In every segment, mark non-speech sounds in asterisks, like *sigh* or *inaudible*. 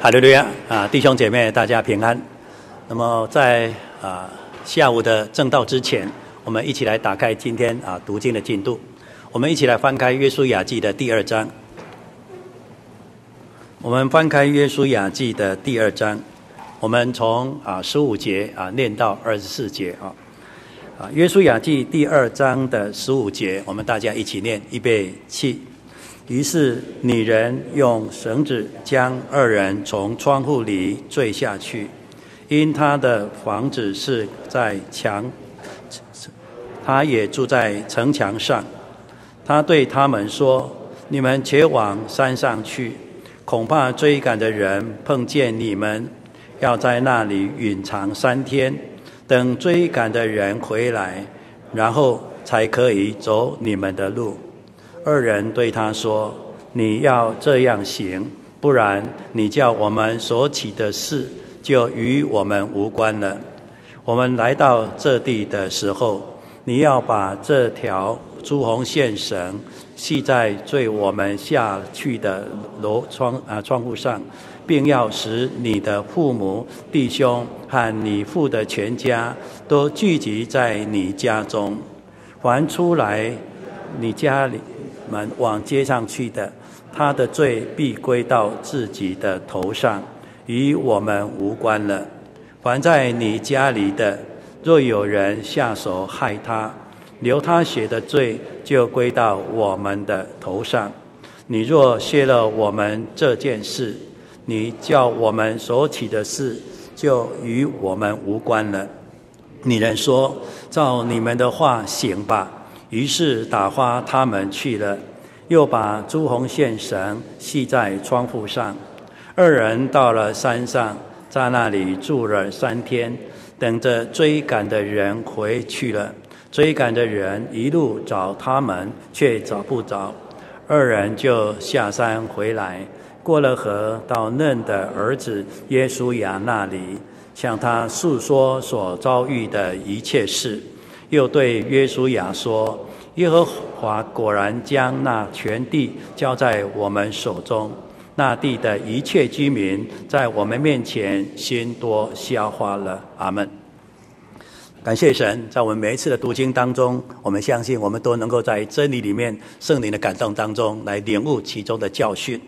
哈利路亚啊，弟兄姐妹，大家平安。那么在啊下午的正道之前，我们一起来打开今天啊读经的进度。我们一起来翻开《约书亚记》的第二章。我们翻开《约书亚记》的第二章，我们从啊十五节啊念到二十四节啊。啊，《约书亚记》第二章的十五节，我们大家一起念，预备起。于是女人用绳子将二人从窗户里坠下去，因他的房子是在墙，他也住在城墙上。他对他们说：“你们且往山上去，恐怕追赶的人碰见你们，要在那里隐藏三天，等追赶的人回来，然后才可以走你们的路。”二人对他说：“你要这样行，不然你叫我们所起的事就与我们无关了。我们来到这地的时候，你要把这条朱红线绳系在坠我们下去的楼窗啊窗户上，并要使你的父母、弟兄和你父的全家都聚集在你家中。还出来你家里。”们往街上去的，他的罪必归到自己的头上，与我们无关了。凡在你家里的，若有人下手害他，流他血的罪就归到我们的头上。你若谢了我们这件事，你叫我们所起的事就与我们无关了。女人说：“照你们的话行吧。”于是打发他们去了，又把朱红线绳系在窗户上。二人到了山上，在那里住了三天，等着追赶的人回去了。追赶的人一路找他们，却找不着。二人就下山回来，过了河，到嫩的儿子耶稣亚那里，向他诉说所遭遇的一切事。又对约书亚说：“耶和华果然将那全地交在我们手中，那地的一切居民在我们面前心多消化了。”阿门。感谢神，在我们每一次的读经当中，我们相信我们都能够在真理里面圣灵的感动当中来领悟其中的教训。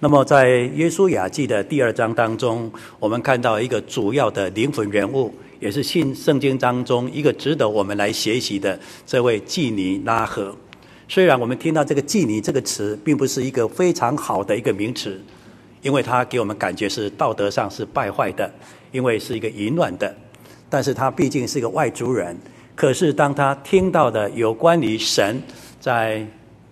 那么，在耶稣雅记的第二章当中，我们看到一个主要的灵魂人物。也是信圣经当中一个值得我们来学习的这位妓女拉赫。虽然我们听到这个妓女这个词，并不是一个非常好的一个名词，因为它给我们感觉是道德上是败坏的，因为是一个淫乱的。但是他毕竟是一个外族人，可是当他听到的有关于神在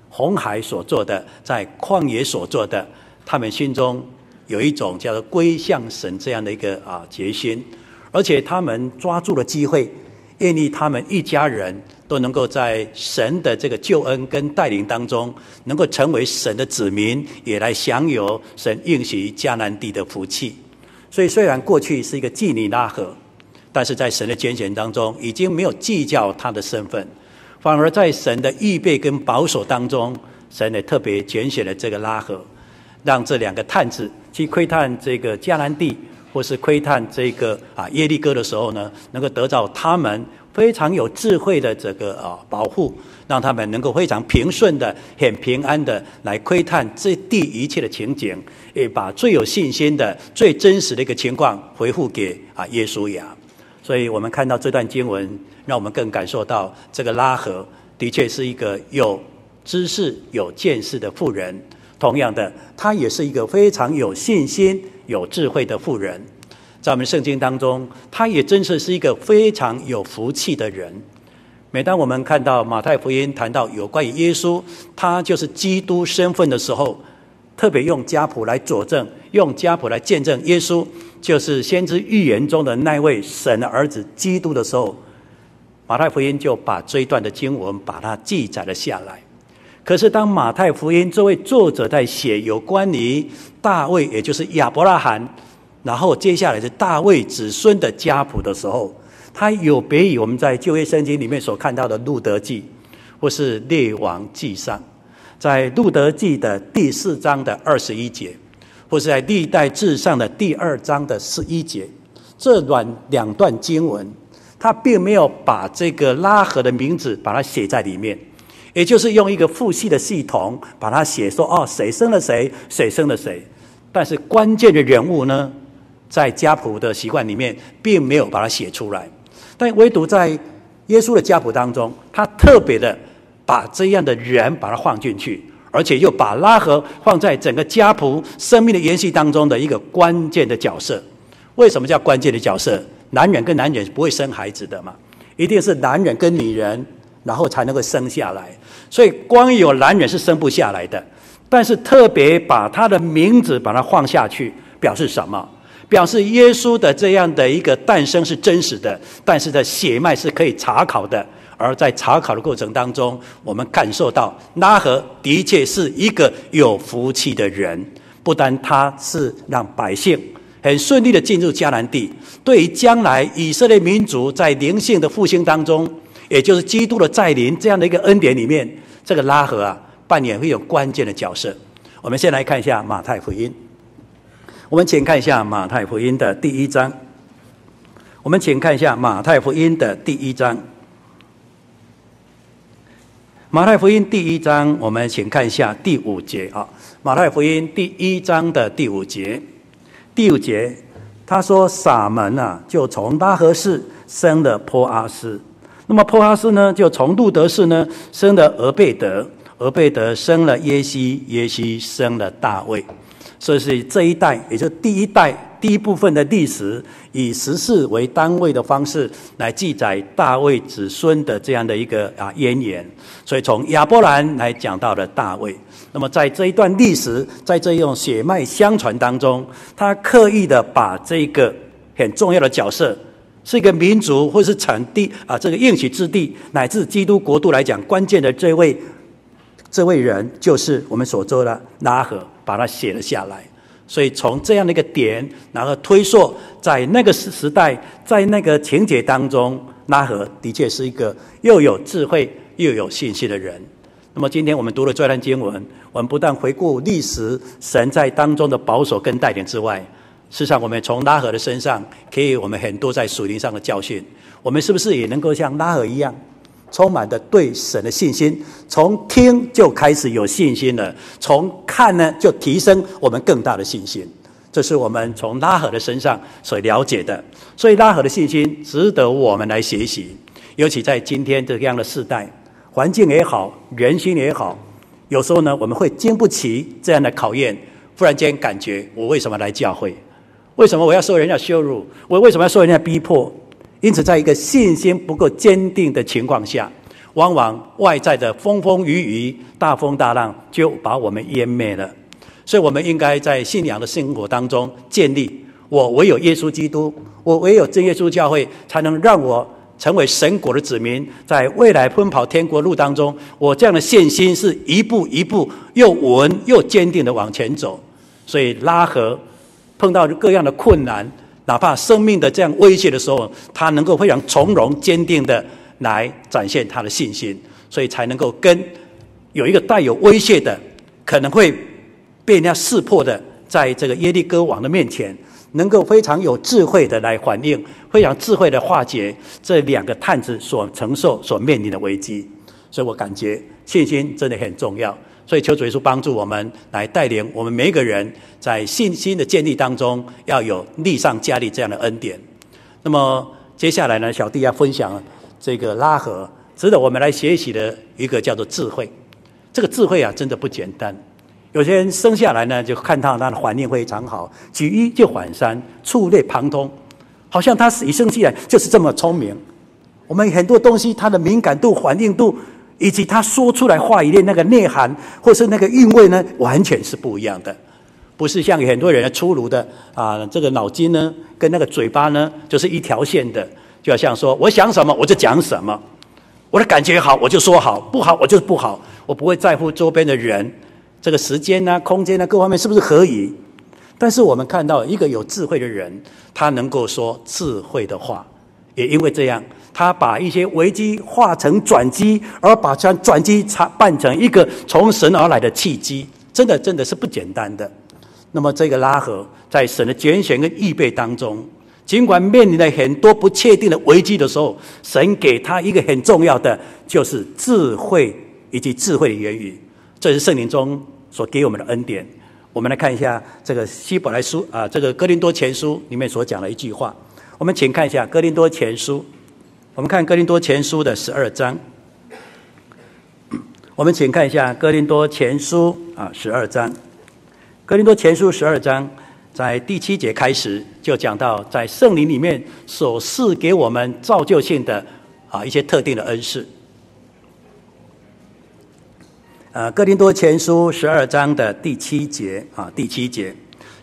红海所做的，在旷野所做的，他们心中有一种叫做归向神这样的一个啊决心。而且他们抓住了机会，愿意他们一家人都能够在神的这个救恩跟带领当中，能够成为神的子民，也来享有神应许迦南地的福气。所以，虽然过去是一个妓女拉合，但是在神的拣选当中，已经没有计较他的身份，反而在神的预备跟保守当中，神也特别拣选了这个拉合，让这两个探子去窥探这个迦南地。或是窥探这个啊耶利哥的时候呢，能够得到他们非常有智慧的这个啊保护，让他们能够非常平顺的、很平安的来窥探这地一切的情景，也把最有信心的、最真实的一个情况回复给啊耶稣亚。所以我们看到这段经文，让我们更感受到这个拉合的确是一个有知识、有见识的富人。同样的，他也是一个非常有信心。有智慧的妇人，在我们圣经当中，他也真是是一个非常有福气的人。每当我们看到马太福音谈到有关于耶稣，他就是基督身份的时候，特别用家谱来佐证，用家谱来见证耶稣就是先知预言中的那位神的儿子基督的时候，马太福音就把这一段的经文把它记载了下来。可是，当马太福音这位作者在写有关于大卫，也就是亚伯拉罕，然后接下来是大卫子孙的家谱的时候，他有别于我们在旧约圣经里面所看到的路德记，或是列王记上，在路德记的第四章的二十一节，或是在历代志上的第二章的十一节，这段两段经文，他并没有把这个拉合的名字把它写在里面，也就是用一个父系的系统把它写说哦，谁生了谁，谁生了谁。但是关键的人物呢，在家谱的习惯里面，并没有把它写出来。但唯独在耶稣的家谱当中，他特别的把这样的人把它放进去，而且又把拉合放在整个家谱生命的延续当中的一个关键的角色。为什么叫关键的角色？男人跟男人不会生孩子的嘛，一定是男人跟女人，然后才能够生下来。所以光有男人是生不下来的。但是特别把他的名字把它放下去，表示什么？表示耶稣的这样的一个诞生是真实的，但是的血脉是可以查考的。而在查考的过程当中，我们感受到拉合的确是一个有福气的人，不但他是让百姓很顺利的进入迦南地，对于将来以色列民族在灵性的复兴当中，也就是基督的再临这样的一个恩典里面，这个拉合啊。扮演会有关键的角色。我们先来看一下马太福音。我们请看一下马太福音的第一章。我们请看一下马太福音的第一章。马太福音第一章，我们请看一下第五节啊。马太福音第一章的第五节，第五节他说：“撒门啊，就从拉合氏生了波阿斯。那么波哈斯呢，就从路得氏呢生了俄贝德。”俄贝德生了耶西，耶西生了大卫，所以是这一代，也就是第一代第一部分的历史，以十四为单位的方式来记载大卫子孙的这样的一个啊渊源。所以从亚伯兰来讲到了大卫。那么在这一段历史，在这一种血脉相传当中，他刻意的把这个很重要的角色，是一个民族或是产地啊，这个应许之地乃至基督国度来讲，关键的这位。这位人就是我们所说的拉合，把他写了下来。所以从这样的一个点，然后推溯在那个时时代，在那个情节当中，拉合的确是一个又有智慧又有信心的人。那么今天我们读了这段经文，我们不但回顾历史，神在当中的保守跟带领之外，事实上我们从拉合的身上，给予我们很多在属灵上的教训。我们是不是也能够像拉合一样？充满着对神的信心，从听就开始有信心了，从看呢就提升我们更大的信心。这是我们从拉合的身上所了解的，所以拉合的信心值得我们来学习。尤其在今天这样的世代，环境也好，人心也好，有时候呢我们会经不起这样的考验，忽然间感觉我为什么来教会？为什么我要受人家羞辱？我为什么要受人家逼迫？因此，在一个信心不够坚定的情况下，往往外在的风风雨雨、大风大浪就把我们淹灭了。所以，我们应该在信仰的生活当中建立：我唯有耶稣基督，我唯有真耶稣教会，才能让我成为神国的子民。在未来奔跑天国路当中，我这样的信心是一步一步又稳又坚定的往前走。所以，拉合碰到各样的困难。哪怕生命的这样威胁的时候，他能够非常从容坚定的来展现他的信心，所以才能够跟有一个带有威胁的，可能会被人家识破的，在这个耶利哥王的面前，能够非常有智慧的来反应，非常智慧的化解这两个探子所承受、所面临的危机。所以我感觉信心真的很重要。所以求主耶稣帮助我们，来带领我们每一个人，在信心的建立当中，要有力上加力这样的恩典。那么接下来呢，小弟要分享这个拉合，值得我们来学习的一个叫做智慧。这个智慧啊，真的不简单。有些人生下来呢，就看到他的环境非常好，举一就反三，触类旁通，好像他是一生下来就是这么聪明。我们很多东西，他的敏感度、反应度。以及他说出来话语的那个内涵，或是那个韵味呢，完全是不一样的。不是像很多人粗鲁的啊，这个脑筋呢，跟那个嘴巴呢，就是一条线的。就好像说，我想什么我就讲什么，我的感觉好我就说好，不好我就是不好，我不会在乎周边的人，这个时间呢、空间呢，各方面是不是合宜。但是我们看到一个有智慧的人，他能够说智慧的话，也因为这样。他把一些危机化成转机，而把这转机插办成一个从神而来的契机，真的真的是不简单的。那么这个拉合在神的拣选跟预备当中，尽管面临了很多不确定的危机的时候，神给他一个很重要的，就是智慧以及智慧的言语。这是圣灵中所给我们的恩典。我们来看一下这个希伯来书啊，这个哥林多前书里面所讲的一句话。我们请看一下哥林多前书，我们看哥林多前书的十二章。*coughs* 我们请看一下哥林多前书啊，十二章。哥林多前书十二章，在第七节开始就讲到，在圣灵里面所赐给我们造就性的啊一些特定的恩赐。呃，哥林多前书十二章的第七节啊，第七节，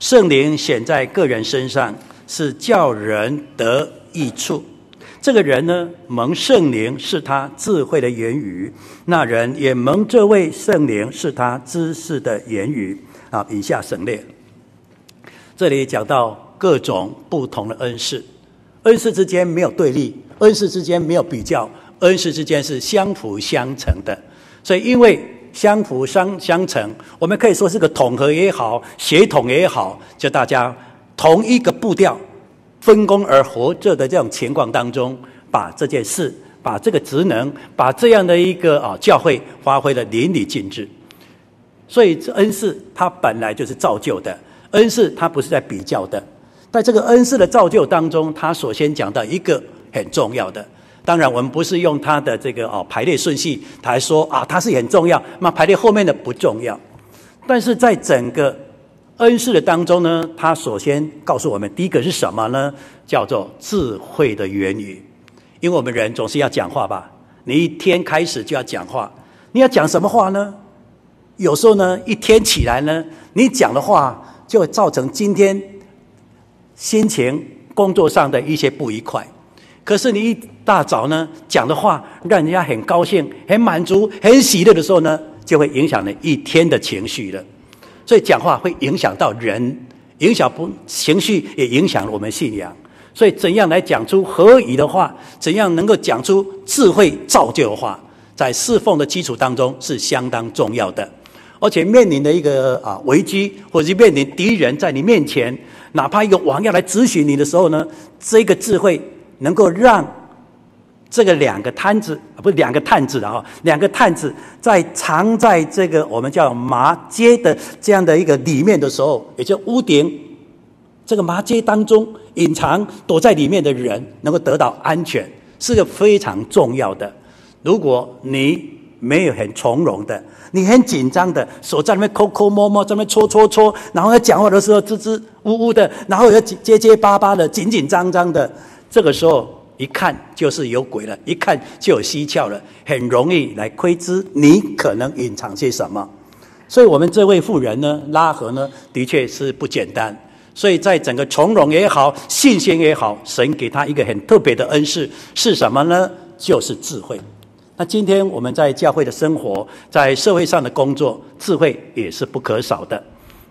圣灵显在个人身上，是叫人得益处。这个人呢，蒙圣灵是他智慧的言语；那人也蒙这位圣灵是他知识的言语。啊，以下省略。这里讲到各种不同的恩赐，恩赐之间没有对立，恩赐之间没有比较，恩赐之间是相辅相成的。所以，因为相辅相相成，我们可以说是个统合也好，协同也好，就大家同一个步调，分工而合作的这种情况当中，把这件事、把这个职能、把这样的一个啊教会发挥得淋漓尽致。所以，这恩赐它本来就是造就的，恩赐它不是在比较的。在这个恩赐的造就当中，他首先讲到一个很重要的。当然，我们不是用他的这个哦排列顺序来说啊，它是很重要。那排列后面的不重要。但是在整个恩赐的当中呢，他首先告诉我们，第一个是什么呢？叫做智慧的言语。因为我们人总是要讲话吧？你一天开始就要讲话，你要讲什么话呢？有时候呢，一天起来呢，你讲的话就会造成今天心情、工作上的一些不愉快。可是你一大早呢讲的话，让人家很高兴、很满足、很喜乐的时候呢，就会影响了一天的情绪了。所以讲话会影响到人，影响不情绪，也影响了我们信仰。所以怎样来讲出合宜的话，怎样能够讲出智慧造就的话，在侍奉的基础当中是相当重要的。而且面临的一个啊危机，或者是面临敌人在你面前，哪怕一个王要来质询你的时候呢，这个智慧能够让这个两个摊子啊，不是两个探子的啊，两个探子在藏在这个我们叫麻街的这样的一个里面的时候，也就屋顶这个麻街当中隐藏躲在里面的人，能够得到安全，是个非常重要的。如果你没有很从容的。你很紧张的，手在那边抠抠摸摸，在那边搓搓搓，然后要讲话的时候支支吾吾的，然后要结结巴巴的，紧紧张张的。这个时候一看就是有鬼了，一看就有蹊跷了，很容易来窥知你可能隐藏些什么。所以，我们这位妇人呢，拉合呢，的确是不简单。所以在整个从容也好，信心也好，神给他一个很特别的恩赐是什么呢？就是智慧。那今天我们在教会的生活，在社会上的工作，智慧也是不可少的。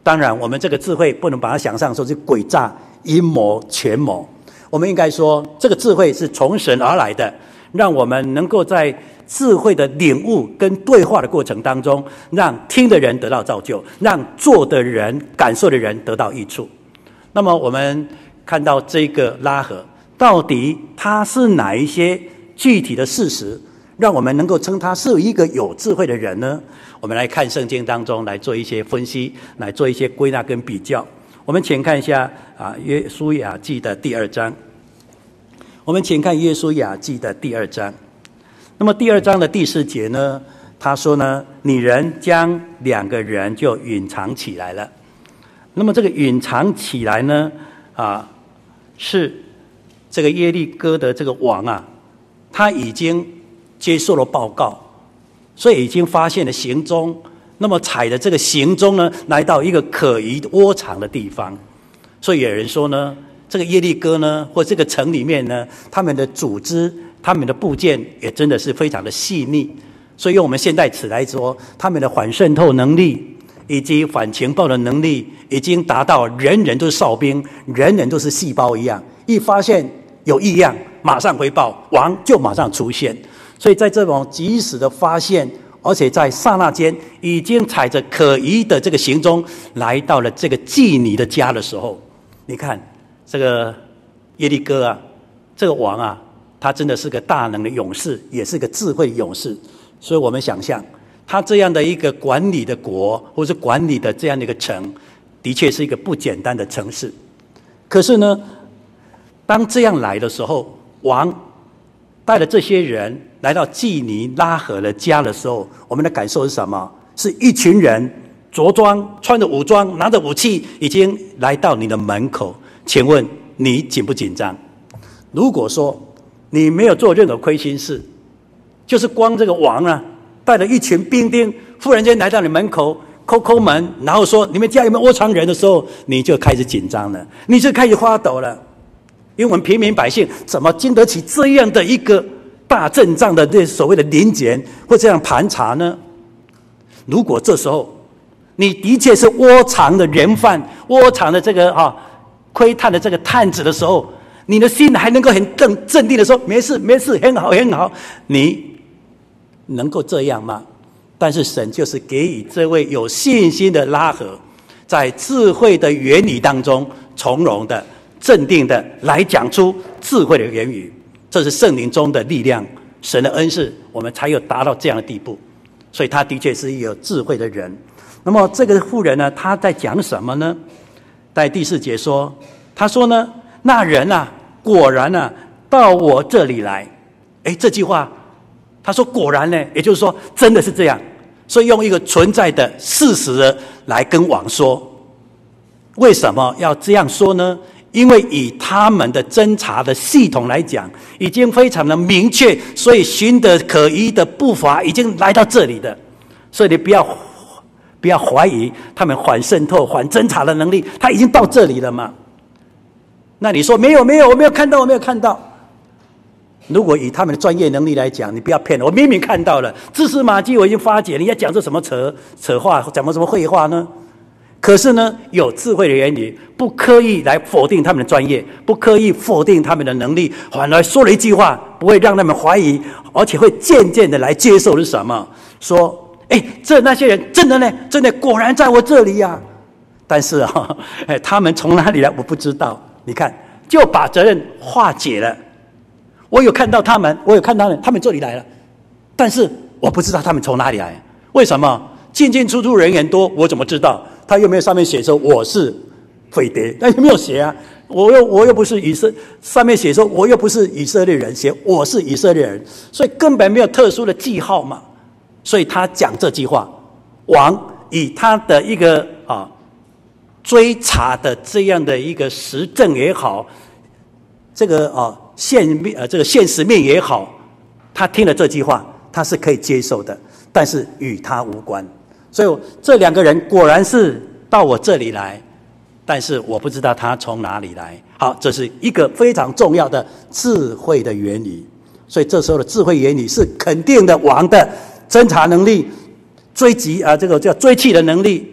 当然，我们这个智慧不能把它想象说是诡诈、阴谋、权谋。我们应该说，这个智慧是从神而来的，让我们能够在智慧的领悟跟对话的过程当中，让听的人得到造就，让做的人、感受的人得到益处。那么，我们看到这个拉合，到底他是哪一些具体的事实？让我们能够称他是一个有智慧的人呢？我们来看圣经当中来做一些分析，来做一些归纳跟比较。我们请看一下啊，《约书亚记》的第二章。我们请看《约书亚记》的第二章。那么第二章的第四节呢，他说呢，女人将两个人就隐藏起来了。那么这个隐藏起来呢，啊，是这个耶利哥的这个王啊，他已经。接受了报告，所以已经发现了行踪。那么踩着这个行踪呢，来到一个可疑窝藏的地方。所以有人说呢，这个耶利哥呢，或这个城里面呢，他们的组织、他们的部件也真的是非常的细腻。所以用我们现代词来说，他们的反渗透能力以及反情报的能力，已经达到人人都是哨兵，人人都是细胞一样。一发现有异样，马上回报，王就马上出现。所以在这种及时的发现，而且在刹那间，已经踩着可疑的这个行踪，来到了这个妓女的家的时候，你看这个耶利哥啊，这个王啊，他真的是个大能的勇士，也是个智慧勇士。所以我们想象，他这样的一个管理的国，或是管理的这样的一个城，的确是一个不简单的城市。可是呢，当这样来的时候，王带着这些人来到基尼拉合的家的时候，我们的感受是什么？是一群人着装、穿着武装、拿着武器，已经来到你的门口。请问你紧不紧张？如果说你没有做任何亏心事，就是光这个王啊，带着一群兵丁，忽然间来到你门口，抠抠门，然后说你们家有没有窝藏人的时候，你就开始紧张了，你就开始发抖了。因为我们平民百姓怎么经得起这样的一个大阵仗的这所谓的临检或这样盘查呢？如果这时候你的确是窝藏的人犯，窝藏的这个啊窥探的这个探子的时候，你的心还能够很镇镇定的说没事没事很好很好，你能够这样吗？但是神就是给予这位有信心的拉合，在智慧的原理当中从容的。镇定的来讲出智慧的言语，这是圣灵中的力量，神的恩赐，我们才有达到这样的地步。所以他的确是一个有智慧的人。那么这个妇人呢，他在讲什么呢？在第四节说，他说呢，那人啊，果然啊，到我这里来。哎，这句话，他说果然呢，也就是说真的是这样。所以用一个存在的事实来跟王说，为什么要这样说呢？因为以他们的侦查的系统来讲，已经非常的明确，所以寻得可疑的步伐已经来到这里的，所以你不要不要怀疑他们反渗透、反侦查的能力，他已经到这里了吗？那你说没有没有，我没有看到，我没有看到。如果以他们的专业能力来讲，你不要骗我，我明明看到了，蛛丝马迹我已经发觉，你要讲这什么扯扯话，讲什么废话呢？可是呢，有智慧的言语，不刻意来否定他们的专业，不刻意否定他们的能力，反而说了一句话，不会让他们怀疑，而且会渐渐的来接受是什么？说，哎，这那些人真的呢？真的果然在我这里呀、啊。但是啊，*laughs* 哎，他们从哪里来？我不知道。你看，就把责任化解了。我有看到他们，我有看到他们，他们这里来了，但是我不知道他们从哪里来。为什么？进进出出人员多，我怎么知道？他又没有上面写说我是匪谍，那 *laughs* 有没有写啊？我又我又不是以色，上面写说我又不是以色列人，写我是以色列人，所以根本没有特殊的记号嘛。所以他讲这句话，王以他的一个啊追查的这样的一个实证也好，这个啊现面呃这个现实面也好，他听了这句话，他是可以接受的，但是与他无关。所以这两个人果然是到我这里来，但是我不知道他从哪里来。好，这是一个非常重要的智慧的原理。所以这时候的智慧原理是肯定的王的侦查能力、追击啊，这个叫追缉的能力。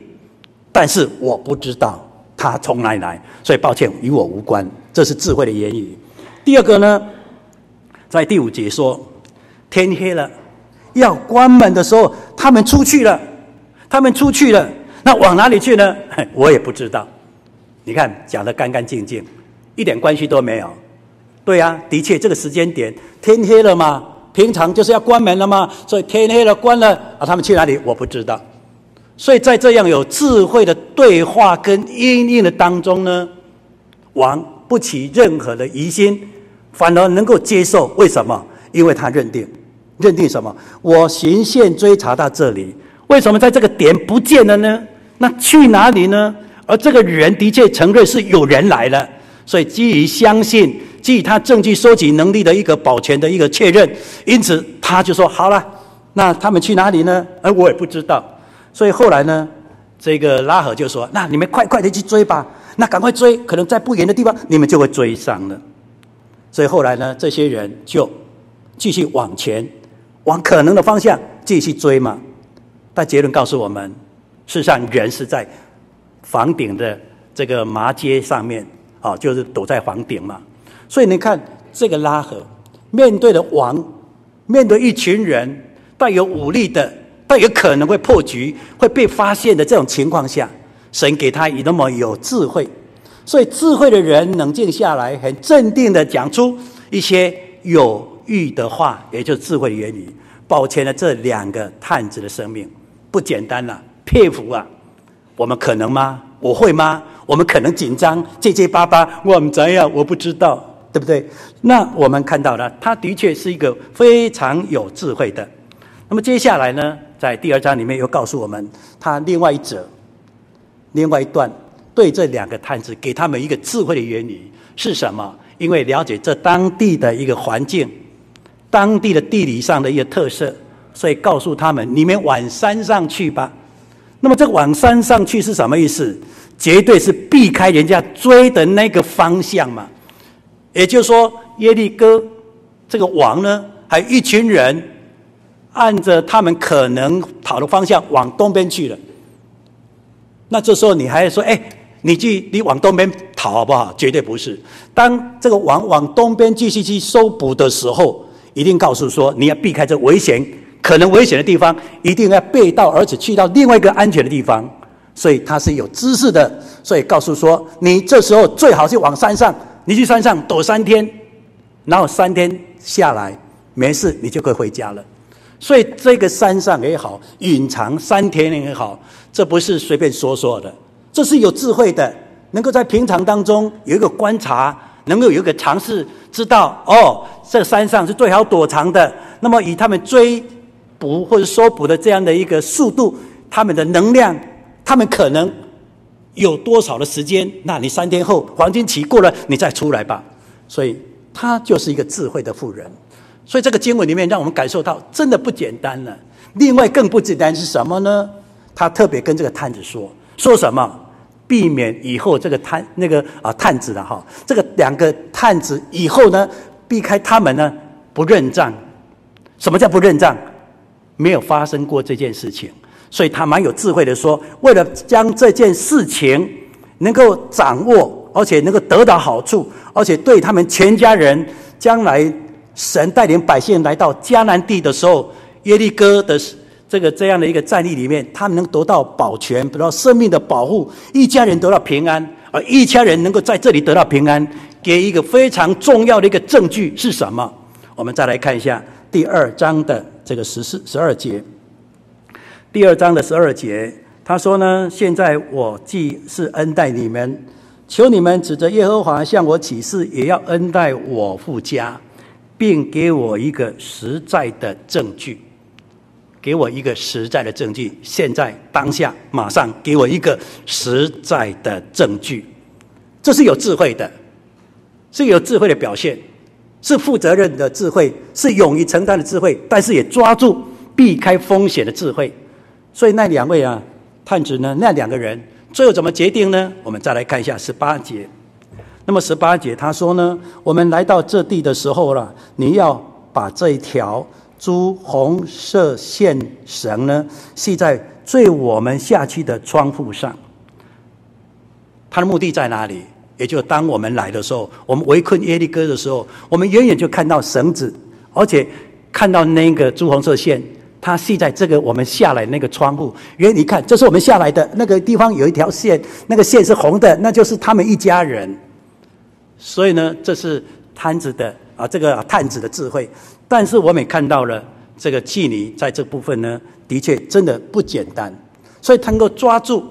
但是我不知道他从哪里来，所以抱歉，与我无关。这是智慧的言语。第二个呢，在第五节说，天黑了，要关门的时候，他们出去了。他们出去了，那往哪里去呢？*laughs* 我也不知道。你看，讲得干干净净，一点关系都没有。对呀、啊，的确，这个时间点天黑了嘛，平常就是要关门了嘛，所以天黑了关了啊，他们去哪里？我不知道。所以在这样有智慧的对话跟因应的当中呢，王不起任何的疑心，反而能够接受。为什么？因为他认定，认定什么？我循线追查到这里。为什么在这个点不见了呢？那去哪里呢？而这个人的确承认是有人来了，所以基于相信，基于他证据收集能力的一个保全的一个确认，因此他就说：“好了，那他们去哪里呢？”而我也不知道。所以后来呢，这个拉合就说：“那你们快快的去追吧，那赶快追，可能在不远的地方你们就会追上了。”所以后来呢，这些人就继续往前，往可能的方向继续追嘛。但结论告诉我们，事实上人是在房顶的这个麻街上面，啊，就是躲在房顶嘛。所以你看，这个拉合面对的王，面对一群人带有武力的但有可能会破局、会被发现的这种情况下，神给他以那么有智慧，所以智慧的人冷静下来，很镇定的讲出一些有益的话，也就是智慧的言语，保全了这两个探子的生命，不简单了，佩服啊！我们可能吗？我会吗？我们可能紧张、结结巴巴，我们怎样？我不知道，对不对？那我们看到了，他的确是一个非常有智慧的。那么接下来呢，在第二章里面又告诉我们，他另外一则、另外一段，对这两个探子，给他们一个智慧的原理是什么？因为了解这当地的一个环境，当地的地理上的一个特色，所以告诉他们：你们往山上去吧。那么这个往山上去是什么意思？绝对是避开人家追的那个方向嘛。也就是说，耶利哥这个王呢，还有一群人。按着他们可能跑的方向往东边去了，那这时候你还说：“哎，你去，你往东边跑好不好？”绝对不是。当这个王往东边继续去搜捕的时候，一定告诉说：“你要避开这危险、可能危险的地方，一定要背道而驰，去到另外一个安全的地方。”所以他是有知识的，所以告诉说：“你这时候最好是往山上，你去山上躲三天，然后三天下来没事，你就可以回家了。”所以这个山上也好，隐藏三天也好，这不是随便说说的，这是有智慧的，能够在平常当中有一个观察，能够有一个尝试，知道哦，这山上是最好躲藏的。那么以他们追捕或者搜捕的这样的一个速度，他们的能量，他们可能有多少的时间？那你三天后黄金期过了，你再出来吧。所以他就是一个智慧的妇人。所以这个经文里面让我们感受到真的不简单了。另外更不简单是什么呢？他特别跟这个探子说，说什么？避免以后这个探那个啊探子的哈，这个两个探子以后呢，避开他们呢不认账。什么叫不认账？没有发生过这件事情，所以他蛮有智慧的说，为了将这件事情能够掌握，而且能够得到好处，而且对他们全家人将来。神带领百姓来到迦南地的时候，耶利哥的这个这样的一个战役里面，他们能得到保全，得到生命的保护，一家人得到平安，而一家人能够在这里得到平安，给一个非常重要的一个证据是什么？我们再来看一下第二章的这个十四十二节。第二章的十二节，他说呢：“现在我既是恩待你们，求你们指着耶和华向我起誓，也要恩待我父家。”并给我一个实在的证据，给我一个实在的证据。现在当下马上给我一个实在的证据，这是有智慧的，是有智慧的表现，是负责任的智慧，是勇于承担的智慧，但是也抓住避开风险的智慧。所以那两位啊，探子呢，那两个人最后怎么决定呢？我们再来看一下十八节。那么十八节他说呢，我们来到这地的时候了，你要把这一条朱红色线绳呢系在最我们下去的窗户上。他的目的在哪里？也就当我们来的时候，我们围困耶利哥的时候，我们远远就看到绳子，而且看到那个朱红色线，它系在这个我们下来那个窗户。远远一看，这是我们下来的那个地方有一条线，那个线是红的，那就是他们一家人。所以呢，这是探子的啊，这个探子的智慧。但是我们也看到了这个妓女在这部分呢，的确真的不简单。所以他能够抓住，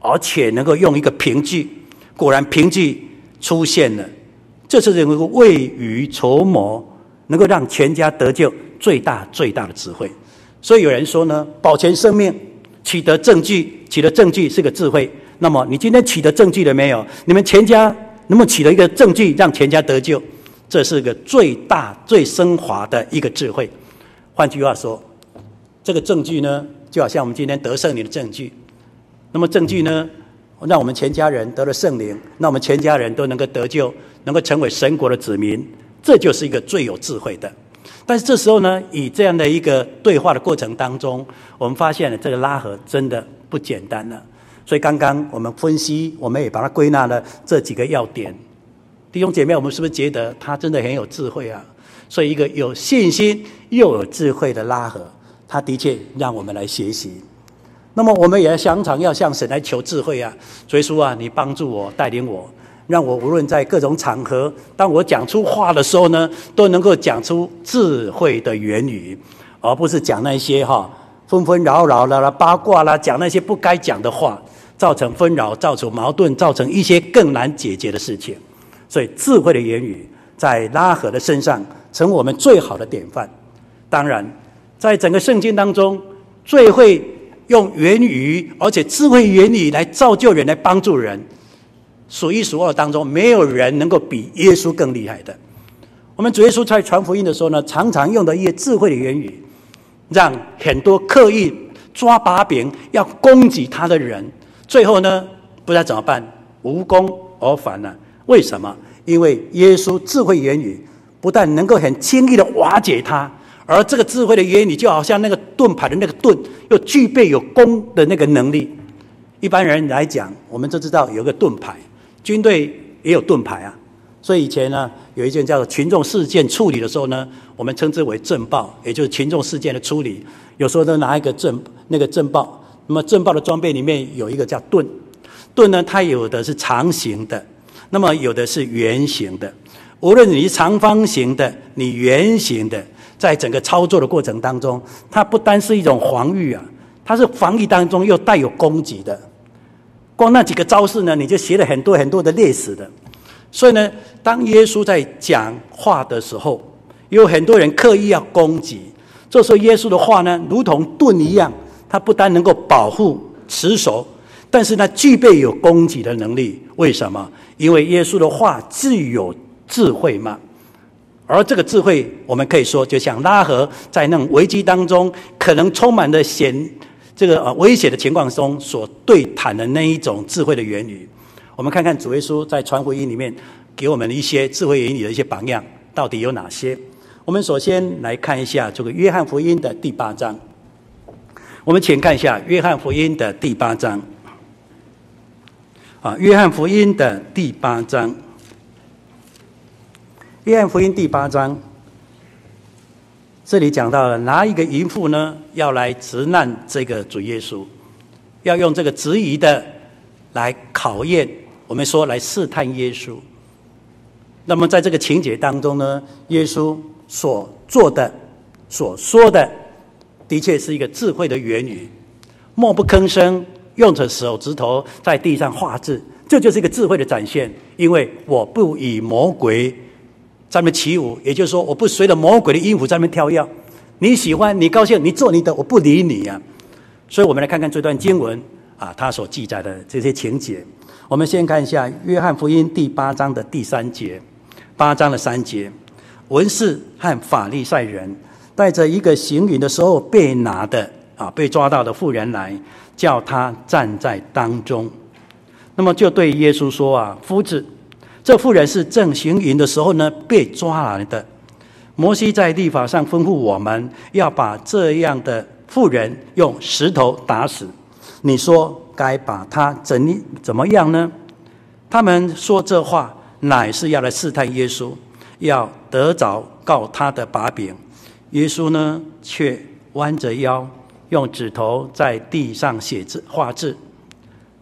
而且能够用一个凭据，果然凭据出现了。这是能够未雨绸缪，能够让全家得救最大最大的智慧。所以有人说呢，保全生命，取得证据，取得证据是个智慧。那么你今天取得证据了没有？你们全家。能不能取得一个证据，让全家得救，这是个最大、最升华的一个智慧。换句话说，这个证据呢，就好像我们今天得胜你的证据。那么证据呢，让我们全家人得了圣灵，那我们全家人都能够得救，能够成为神国的子民，这就是一个最有智慧的。但是这时候呢，以这样的一个对话的过程当中，我们发现了这个拉合真的不简单了。所以刚刚我们分析，我们也把它归纳了这几个要点。弟兄姐妹，我们是不是觉得他真的很有智慧啊？所以一个有信心又有智慧的拉合，他的确让我们来学习。那么我们也常常要向神来求智慧啊！所以说啊，你帮助我，带领我，让我无论在各种场合，当我讲出话的时候呢，都能够讲出智慧的言语，而不是讲那些哈纷纷扰扰啦、八卦啦，讲那些不该讲的话，造成纷扰，造成矛盾，造成一些更难解决的事情。所以智慧的言语在拉合的身上成我们最好的典范。当然，在整个圣经当中，最会。用言语，而且智慧言语来造就人，来帮助人，数一数二当中，没有人能够比耶稣更厉害的。我们主耶稣在传福音的时候呢，常常用的一些智慧的言语，让很多刻意抓把柄要攻击他的人，最后呢，不知道怎么办，无功而返了。为什么？因为耶稣智慧言语不但能够很轻易的瓦解他。而这个智慧的言语，就好像那个盾牌的那个盾，又具备有攻的那个能力。一般人来讲，我们都知道有个盾牌，军队也有盾牌啊。所以以前呢，有一件叫做群众事件处理的时候呢，我们称之为政报，也就是群众事件的处理。有时候都拿一个政那个政报，那么政报的装备里面有一个叫盾，盾呢，它有的是长形的，那么有的是圆形的。无论你是长方形的，你圆形的。在整个操作的过程当中，它不单是一种防御啊，它是防御当中又带有攻击的。光那几个招式呢，你就学了很多很多的历史的。所以呢，当耶稣在讲话的时候，有很多人刻意要攻击。这时候耶稣的话呢，如同盾一样，它不单能够保护持守，但是呢，具备有攻击的能力。为什么？因为耶稣的话具有智慧嘛。而这个智慧，我们可以说，就像拉合在那种危机当中，可能充满的险这个呃危险的情况中所对谈的那一种智慧的言语。我们看看主耶稣在传福音里面给我们的一些智慧言语的一些榜样，到底有哪些？我们首先来看一下这个约翰福音的第八章。我们请看一下约翰福音的第八章。啊，约翰福音的第八章。约翰福音第八章，这里讲到了哪一个淫妇呢？要来直难这个主耶稣，要用这个质疑的来考验，我们说来试探耶稣。那么在这个情节当中呢，耶稣所做的、所说的，的确是一个智慧的言语，默不吭声，用着手指头在地上画字，这就是一个智慧的展现。因为我不与魔鬼。在那边起舞，也就是说，我不随着魔鬼的音符在那边跳跃。你喜欢，你高兴，你做你的，我不理你呀、啊。所以，我们来看看这段经文啊，它所记载的这些情节。我们先看一下《约翰福音》第八章的第三节，八章的三节，文士和法利赛人带着一个行淫的时候被拿的啊，被抓到的妇人来，叫他站在当中。那么就对耶稣说啊，夫子。这妇人是正行淫的时候呢，被抓来的。摩西在立法上吩咐我们要把这样的妇人用石头打死。你说该把他怎怎么样呢？他们说这话乃是要来试探耶稣，要得着告他的把柄。耶稣呢，却弯着腰，用指头在地上写字画字。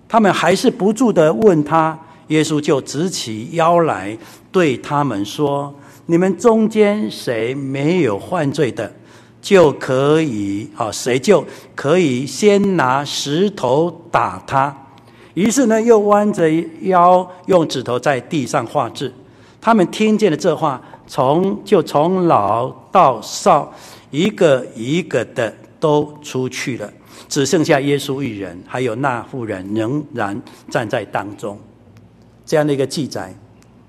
他们还是不住地问他。耶稣就直起腰来，对他们说：“你们中间谁没有犯罪的，就可以啊，谁就可以先拿石头打他。”于是呢，又弯着腰，用指头在地上画字。他们听见了这话，从就从老到少，一个一个的都出去了，只剩下耶稣一人，还有那妇人仍然站在当中。这样的一个记载，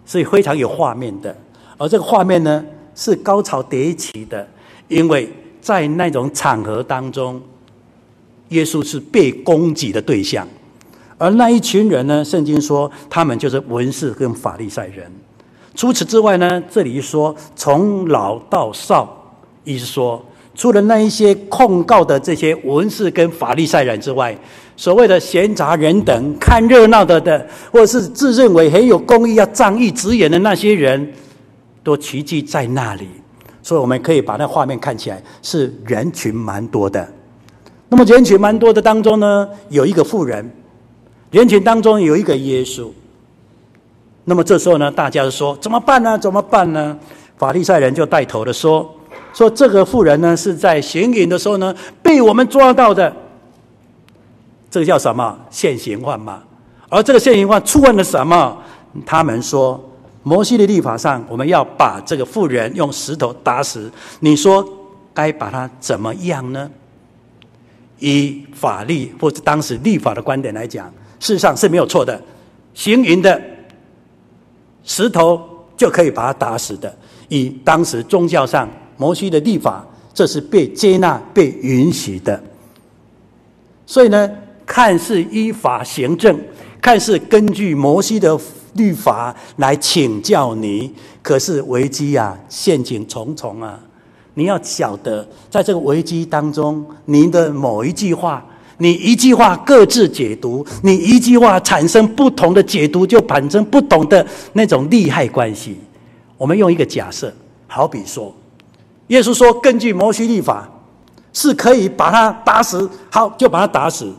是非常有画面的，而这个画面呢，是高潮迭起的，因为在那种场合当中，耶稣是被攻击的对象，而那一群人呢，圣经说他们就是文士跟法利赛人。除此之外呢，这里说从老到少，意思说除了那一些控告的这些文士跟法利赛人之外。所谓的闲杂人等、看热闹的的，或者是自认为很有公义、要仗义执言的那些人，都齐聚在那里。所以我们可以把那画面看起来是人群蛮多的。那么人群蛮多的当中呢，有一个富人，人群当中有一个耶稣。那么这时候呢，大家就说怎么办呢？怎么办呢？法利赛人就带头的说：“说这个妇人呢，是在行淫的时候呢，被我们抓到的。这个叫什么？现行犯嘛。而这个现行犯触犯了什么？他们说，摩西的立法上，我们要把这个妇人用石头打死。你说该把他怎么样呢？以法律或者当时立法的观点来讲，事实上是没有错的。行淫的石头就可以把他打死的。”以当时宗教上摩西的律法，这是被接纳、被允许的。所以呢，看似依法行政，看似根据摩西的律法来请教你，可是危机啊，陷阱重重啊！你要晓得，在这个危机当中，您的某一句话，你一句话各自解读，你一句话产生不同的解读，就产生不同的那种利害关系。我们用一个假设，好比说，耶稣说，根据摩西律法，是可以把他打死，好，就把他打死。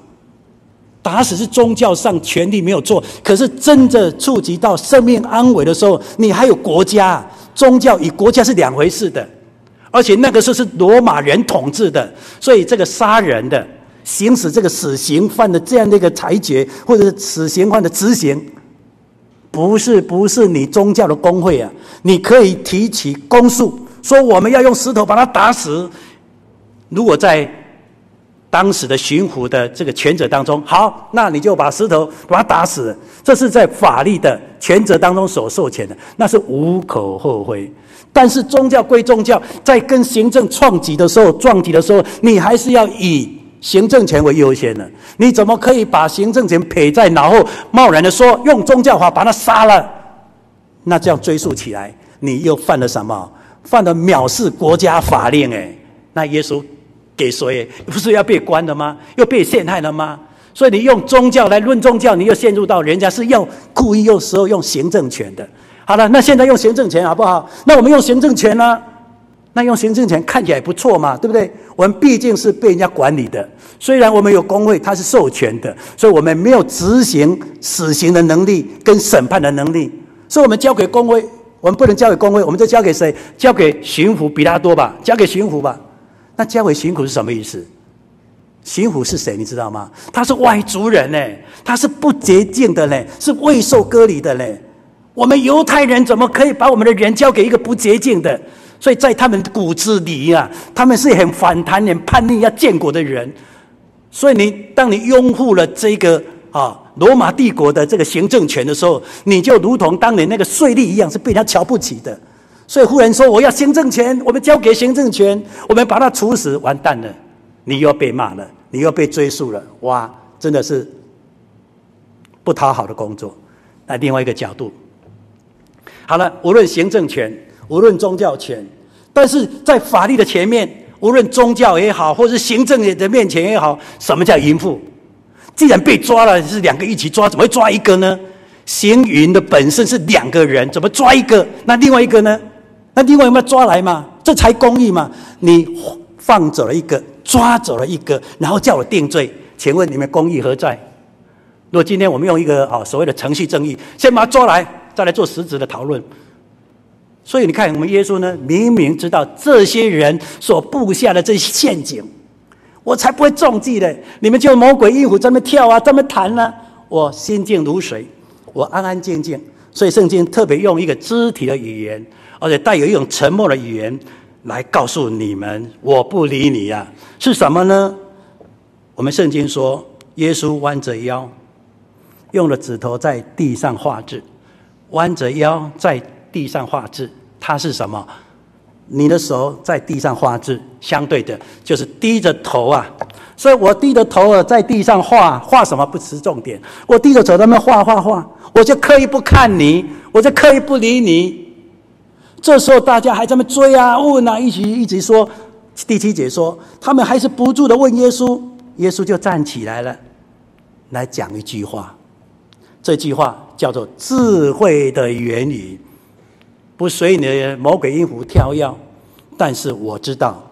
打死是宗教上权利没有错，可是真的触及到生命安危的时候，你还有国家，宗教与国家是两回事的，而且那个时候是罗马人统治的，所以这个杀人的，行使这个死刑犯的这样的一个裁决，或者是死刑犯的执行。不是不是你宗教的公会啊！你可以提起公诉，说我们要用石头把他打死。如果在当时的巡抚的这个权责当中，好，那你就把石头把他打死。这是在法律的权责当中所授权的，那是无可厚非。但是宗教归宗教，在跟行政撞击的时候，撞击的时候，你还是要以。行政权为优先的，你怎么可以把行政权撇在脑后，贸然的说用宗教法把他杀了？那这样追溯起来，你又犯了什么？犯了藐视国家法令？诶，那耶稣给谁？不是要被关了吗？又被陷害了吗？所以你用宗教来论宗教，你又陷入到人家是要故意用时候用行政权的。好了，那现在用行政权好不好？那我们用行政权呢？那用行政权看起来不错嘛，对不对？我们毕竟是被人家管理的，虽然我们有工会，它是授权的，所以我们没有执行死刑的能力跟审判的能力，所以我们交给工会，我们不能交给公会，我们就交给谁？交给巡抚比他多吧，交给巡抚吧。那交给巡抚是什么意思？巡抚是谁？你知道吗？他是外族人呢，他是不洁净的呢，是未受割礼的呢。我们犹太人怎么可以把我们的人交给一个不洁净的？所以在他们骨子里啊，他们是很反弹、很叛逆、要建国的人。所以你当你拥护了这个啊罗马帝国的这个行政权的时候，你就如同当年那个税吏一样，是被人家瞧不起的。所以忽然说我要行政权，我们交给行政权，我们把他处死，完蛋了，你又被骂了，你又被追诉了，哇，真的是不讨好的工作。那另外一个角度，好了，无论行政权。无论宗教权，但是在法律的前面，无论宗教也好，或是行政的面前也好，什么叫淫妇？既然被抓了，是两个一起抓，怎么会抓一个呢？行云的本身是两个人，怎么抓一个？那另外一个呢？那另外有没有抓来嘛？这才公义嘛？你放走了一个，抓走了一个，然后叫我定罪，请问你们公义何在？如果今天我们用一个啊所谓的程序正义，先把他抓来，再来做实质的讨论。所以你看，我们耶稣呢，明明知道这些人所布下的这些陷阱，我才不会中计的。你们就魔鬼阴府这么跳啊，这么弹呢、啊？我心静如水，我安安静静。所以圣经特别用一个肢体的语言，而且带有一种沉默的语言来告诉你们：我不理你呀、啊。是什么呢？我们圣经说，耶稣弯着腰，用了指头在地上画字，弯着腰在。地上画字，它是什么？你的手在地上画字，相对的就是低着头啊。所以我低着头啊，在地上画画什么不是重点。我低着头在那画画画，我就刻意不看你，我就刻意不理你。这时候大家还在那追啊问啊，一直一直说。第七节说，他们还是不住的问耶稣，耶稣就站起来了，来讲一句话。这句话叫做智慧的言语。不随你的魔鬼音符跳跃，但是我知道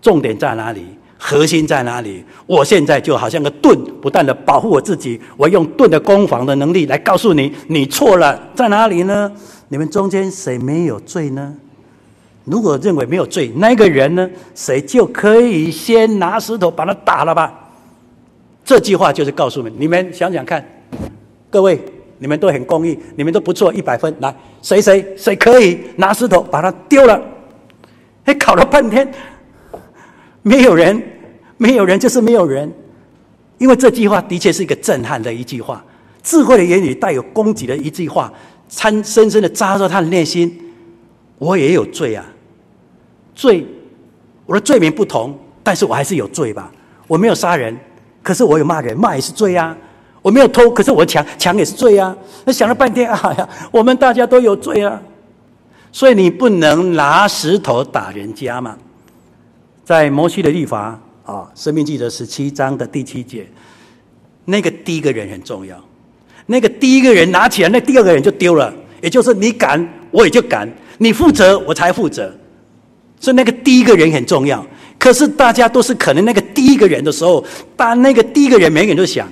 重点在哪里，核心在哪里。我现在就好像个盾，不断的保护我自己。我用盾的攻防的能力来告诉你，你错了，在哪里呢？你们中间谁没有罪呢？如果认为没有罪，那个人呢，谁就可以先拿石头把他打了吧。这句话就是告诉你们，你们想想看，各位，你们都很公义，你们都不错，一百分。来，谁谁谁可以拿石头把它丢了？哎，搞了半天，没有人，没有人，就是没有人。因为这句话的确是一个震撼的一句话，智慧的言语带有攻击的一句话，参深深的扎入他的内心。我也有罪啊。罪，我的罪名不同，但是我还是有罪吧？我没有杀人，可是我有骂人，骂也是罪啊。我没有偷，可是我抢，抢也是罪啊。那想了半天，哎呀，我们大家都有罪啊。所以你不能拿石头打人家嘛。在摩西的律法啊，《生命记》的十七章的第七节，那个第一个人很重要。那个第一个人拿起来，那第二个人就丢了。也就是你敢，我也就敢；你负责，我才负责。所以那个第一个人很重要，可是大家都是可能那个第一个人的时候，当那个第一个人，每个人都想，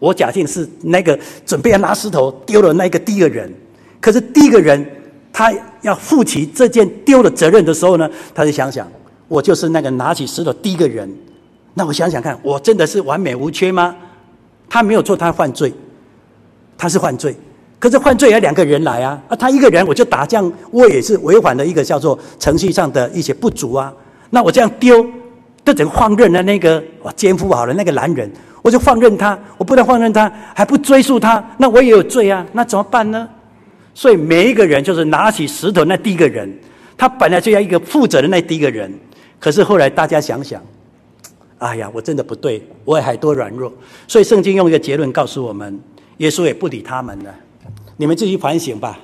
我假定是那个准备要拿石头丢了那个第一个人，可是第一个人他要负起这件丢的责任的时候呢，他就想想，我就是那个拿起石头第一个人，那我想想看，我真的是完美无缺吗？他没有做，他犯罪，他是犯罪。可是犯罪要两个人来啊！啊，他一个人我就打，这样我也是违反了一个叫做程序上的一些不足啊。那我这样丢，就等放任了那个我奸夫好了那个男人，我就放任他，我不但放任他，还不追溯他，那我也有罪啊！那怎么办呢？所以每一个人就是拿起石头那第一个人，他本来就要一个负责的那第一个人。可是后来大家想想，哎呀，我真的不对，我也还多软弱。所以圣经用一个结论告诉我们，耶稣也不理他们了。你们自己反省吧，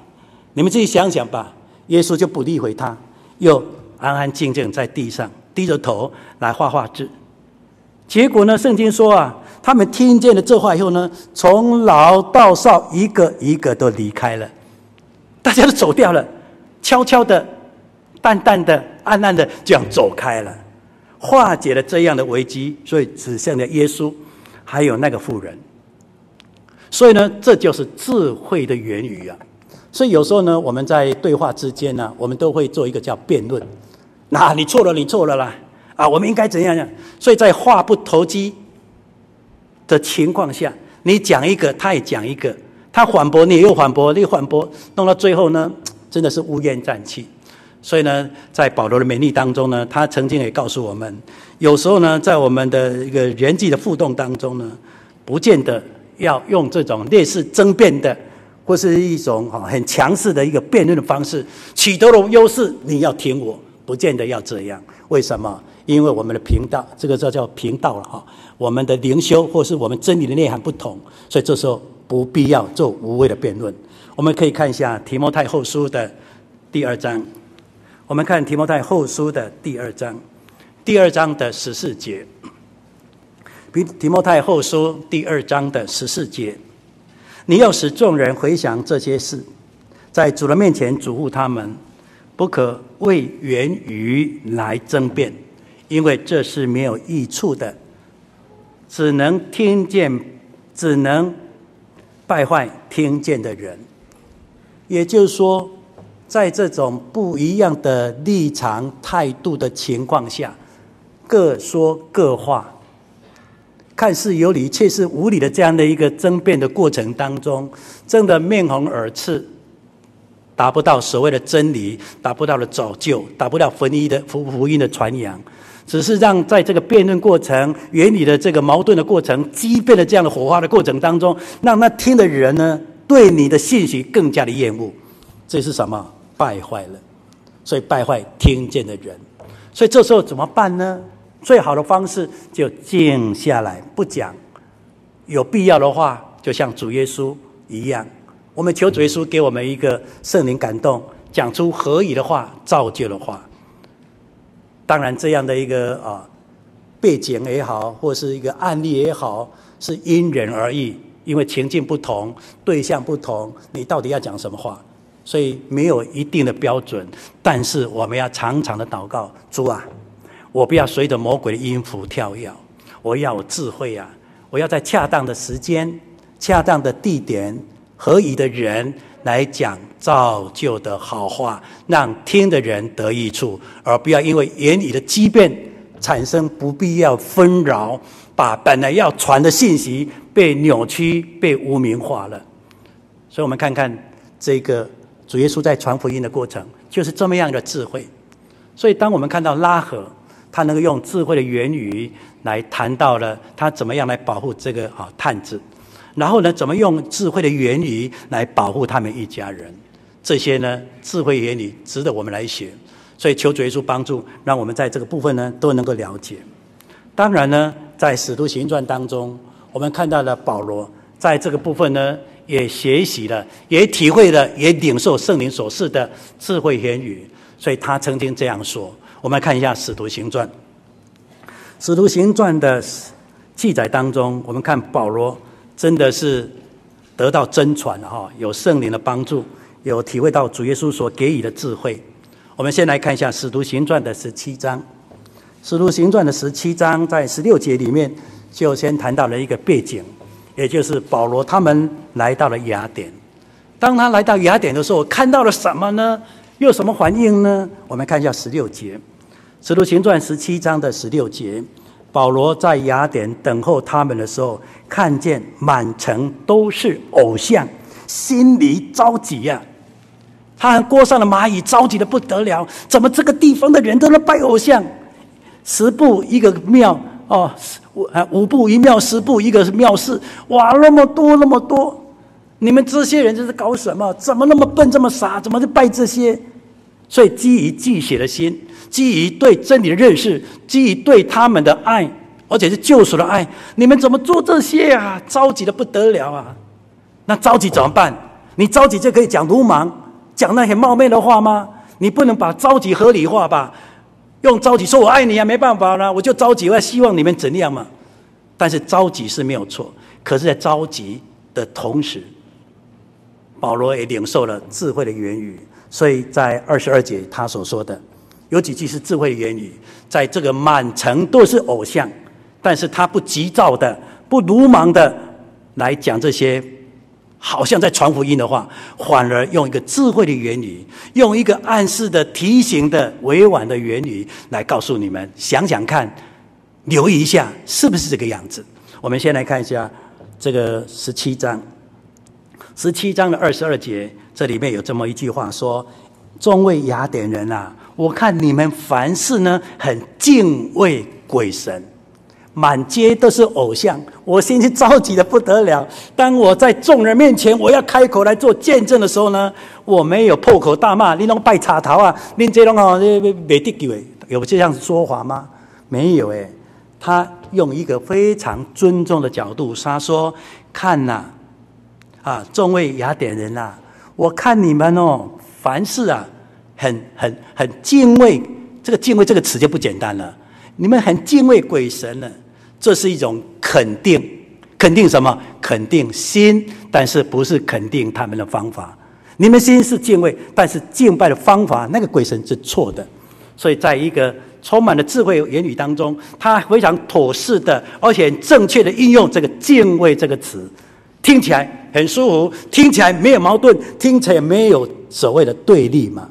你们自己想想吧。耶稣就不理会他，又安安静静在地上低着头来画画字。结果呢，圣经说啊，他们听见了这话以后呢，从老到少一个一个都离开了，大家都走掉了，悄悄的、淡淡的、暗暗的这样走开了，化解了这样的危机，所以只剩了耶稣还有那个妇人。所以呢，这就是智慧的言语啊！所以有时候呢，我们在对话之间呢，我们都会做一个叫辩论。那你错了，你错了啦！啊，我们应该怎样样？所以在话不投机的情况下，你讲一个，他也讲一个，他反驳，你又反驳，你反驳，弄到最后呢，真的是乌烟瘴气。所以呢，在保罗的勉励当中呢，他曾经也告诉我们，有时候呢，在我们的一个人际的互动当中呢，不见得。要用这种类似争辩的，或是一种哈很强势的一个辩论的方式，取得了优势，你要听我，不见得要这样。为什么？因为我们的频道，这个叫叫频道了哈。我们的灵修或是我们真理的内涵不同，所以这时候不必要做无谓的辩论。我们可以看一下提摩太后书的第二章。我们看提摩太后书的第二章，第二章的十四节。提摩太后书第二章的十四节，你要使众人回想这些事，在主的面前嘱咐他们，不可为言语来争辩，因为这是没有益处的，只能听见，只能败坏听见的人。也就是说，在这种不一样的立场态度的情况下，各说各话。看似有理，却是无理的这样的一个争辩的过程当中，争得面红耳赤，达不到所谓的真理，达不到的拯救，达不到福音的福福音的传扬，只是让在这个辩论过程、原理的这个矛盾的过程、激辩的这样的火花的过程当中，让那听的人呢，对你的信息更加的厌恶。这是什么？败坏了，所以败坏听见的人。所以这时候怎么办呢？最好的方式就静下来不讲，有必要的话，就像主耶稣一样，我们求主耶稣给我们一个圣灵感动，讲出合宜的话、造就的话。当然，这样的一个啊背景也好，或是一个案例也好，是因人而异，因为情境不同、对象不同，你到底要讲什么话？所以没有一定的标准。但是我们要常常的祷告：主啊，我不要随着魔鬼的音符跳跃，我要智慧啊！我要在恰当的时间、恰当的地点、合宜的人来讲造就的好话，让听的人得益处，而不要因为言语的激变产生不必要纷扰，把本来要传的信息被扭曲、被污名化了。所以，我们看看这个主耶稣在传福音的过程，就是这么样的智慧。所以，当我们看到拉合，他能够用智慧的言语来谈到了他怎么样来保护这个啊探子，然后呢，怎么用智慧的言语来保护他们一家人？这些呢，智慧言语值得我们来学。所以，求主耶稣帮助，让我们在这个部分呢都能够了解。当然呢，在使徒行传当中，我们看到了保罗在这个部分呢，也学习了，也体会了，也领受圣灵所赐的智慧言语。所以他曾经这样说：“我们看一下使徒行传。使徒行传的记载当中，我们看保罗真的是得到真传哈，有圣灵的帮助，有体会到主耶稣所给予的智慧。我们先来看一下使徒行传的十七章。”使徒行传的十七章，在十六节里面就先谈到了一个背景，也就是保罗他们来到了雅典。当他来到雅典的时候，看到了什么呢？又有什么反应呢？我们看一下十六节，使徒行传十七章的十六节，保罗在雅典等候他们的时候，看见满城都是偶像，心里着急呀、啊。他和锅上的蚂蚁着急的不得了，怎么这个地方的人都能拜偶像？十步一个庙哦，五啊五步一庙，十步一个庙寺，哇，那么多那么多，你们这些人这是搞什么？怎么那么笨，这么傻？怎么就拜这些？所以基于忌邪的心，基于对真理的认识，基于对他们的爱，而且是救赎的爱，你们怎么做这些啊？着急的不得了啊！那着急怎么办？你着急就可以讲鲁莽，讲那些冒昧的话吗？你不能把着急合理化吧？用着急说“我爱你啊”，没办法了，我就着急，我希望你们怎样嘛？但是着急是没有错，可是，在着急的同时，保罗也领受了智慧的言语，所以在二十二节他所说的有几句是智慧的言语，在这个满城都是偶像，但是他不急躁的、不鲁莽的来讲这些。好像在传福音的话，反而用一个智慧的言语，用一个暗示的、提醒的、委婉的言语来告诉你们：想想看，留意一下，是不是这个样子？我们先来看一下这个十七章，十七章的二十二节，这里面有这么一句话说：“众位雅典人啊，我看你们凡事呢，很敬畏鬼神。”满街都是偶像，我心里着急的不得了。当我在众人面前，我要开口来做见证的时候呢，我没有破口大骂，你弄拜插头啊，你这种哦，没得救诶，有这样说法吗？没有诶，他用一个非常尊重的角度，他说：“看呐，啊，众位雅典人呐，我看你们哦，凡事啊，很很很敬畏。这个敬畏这个词就不简单了，你们很敬畏鬼神呢。”这是一种肯定，肯定什么？肯定心，但是不是肯定他们的方法。你们心是敬畏，但是敬拜的方法，那个鬼神是错的。所以，在一个充满了智慧言语当中，他非常妥适的，而且正确的运用这个“敬畏”这个词，听起来很舒服，听起来没有矛盾，听起来没有所谓的对立嘛。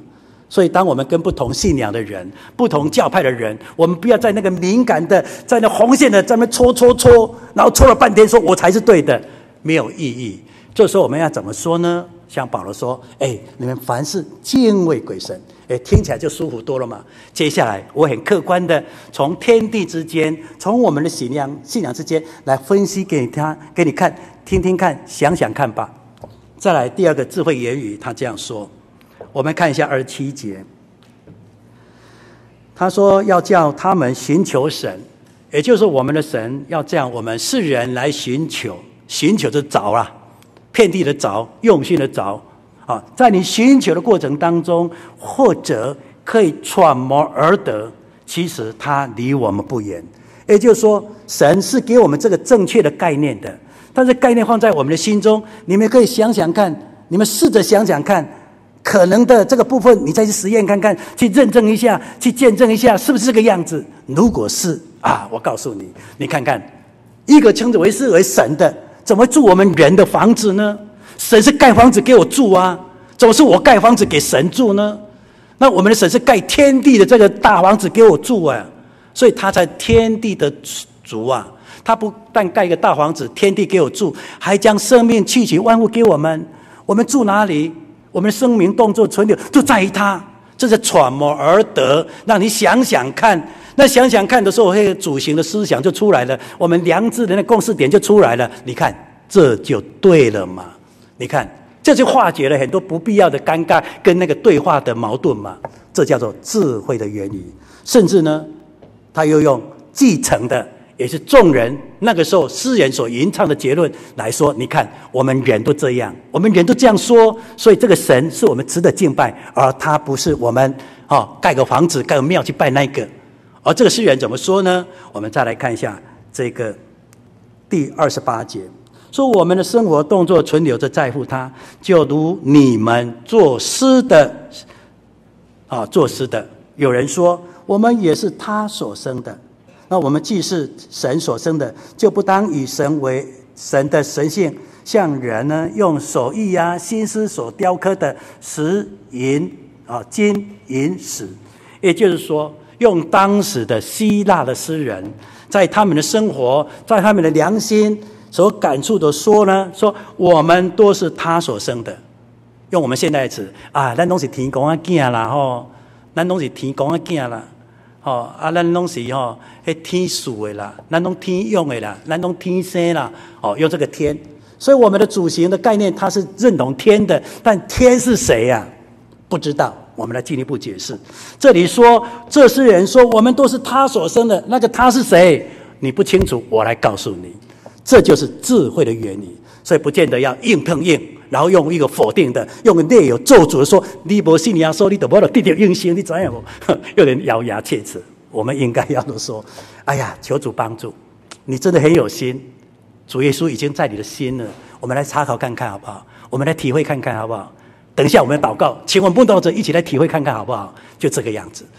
所以，当我们跟不同信仰的人、不同教派的人，我们不要在那个敏感的、在那红线的在那戳戳戳，然后戳了半天，说我才是对的，没有意义。这时候我们要怎么说呢？像保罗说：“哎，你们凡事敬畏鬼神，哎，听起来就舒服多了嘛。”接下来，我很客观的从天地之间，从我们的信仰、信仰之间来分析给他、给你看、听听看、想想看吧。再来第二个智慧言语，他这样说。我们看一下二十七节，他说要叫他们寻求神，也就是我们的神要这样，我们世人来寻求，寻求就找啊，遍地的找，用心的找啊，在你寻求的过程当中，或者可以揣摩而得，其实他离我们不远。也就是说，神是给我们这个正确的概念的，但是概念放在我们的心中，你们可以想想看，你们试着想想看。可能的这个部分，你再去实验看看，去认证一下，去见证一下，是不是这个样子？如果是啊，我告诉你，你看看，一个称之为是为神的，怎么住我们人的房子呢？神是盖房子给我住啊，怎么是我盖房子给神住呢？那我们的神是盖天地的这个大房子给我住啊，所以他在天地的主啊，他不但盖一个大房子，天地给我住，还将生命气息万物给我们，我们住哪里？我们的生命动作存留就在于他，这是揣摩而得。让你想想看，那想想看的时候，那个主行的思想就出来了，我们良知人的共识点就出来了。你看，这就对了嘛？你看，这就化解了很多不必要的尴尬跟那个对话的矛盾嘛。这叫做智慧的原理。甚至呢，他又用继承的。也是众人那个时候诗人所吟唱的结论来说，你看我们人都这样，我们人都这样说，所以这个神是我们值得敬拜，而他不是我们啊盖个房子盖个庙去拜那个。而这个诗人怎么说呢？我们再来看一下这个第二十八节，说我们的生活动作存留着在乎他，就如你们作诗的啊作诗的，有人说我们也是他所生的。那我们既是神所生的，就不当以神为神的神性，像人呢用手艺啊心思所雕刻的石银啊金银石，也就是说，用当时的希腊的诗人，在他们的生活，在他们的良心所感触的说呢，说我们都是他所生的，用我们现在的词啊，咱拢是天公啊囝啦吼，咱拢是天公啊囝啦。哦，啊，咱拢是吼，迄天属的啦，咱拢天用的啦，咱拢天生啦。哦，用这个天，所以我们的主行的概念，它是认同天的，但天是谁呀？不知道，我们来进一步解释。这里说，这些人说，我们都是他所生的，那个他是谁？你不清楚，我来告诉你，这就是智慧的原理。所以不见得要硬碰硬，然后用一个否定的，用个列有咒诅的说，你不信你要说你得不得地点运行，你怎样？*laughs* 有点咬牙切齿。我们应该要说，哎呀，求主帮助，你真的很有心，主耶稣已经在你的心了。我们来查考看看好不好？我们来体会看看好不好？等一下我们祷告，请我们慕道者一起来体会看看好不好？就这个样子。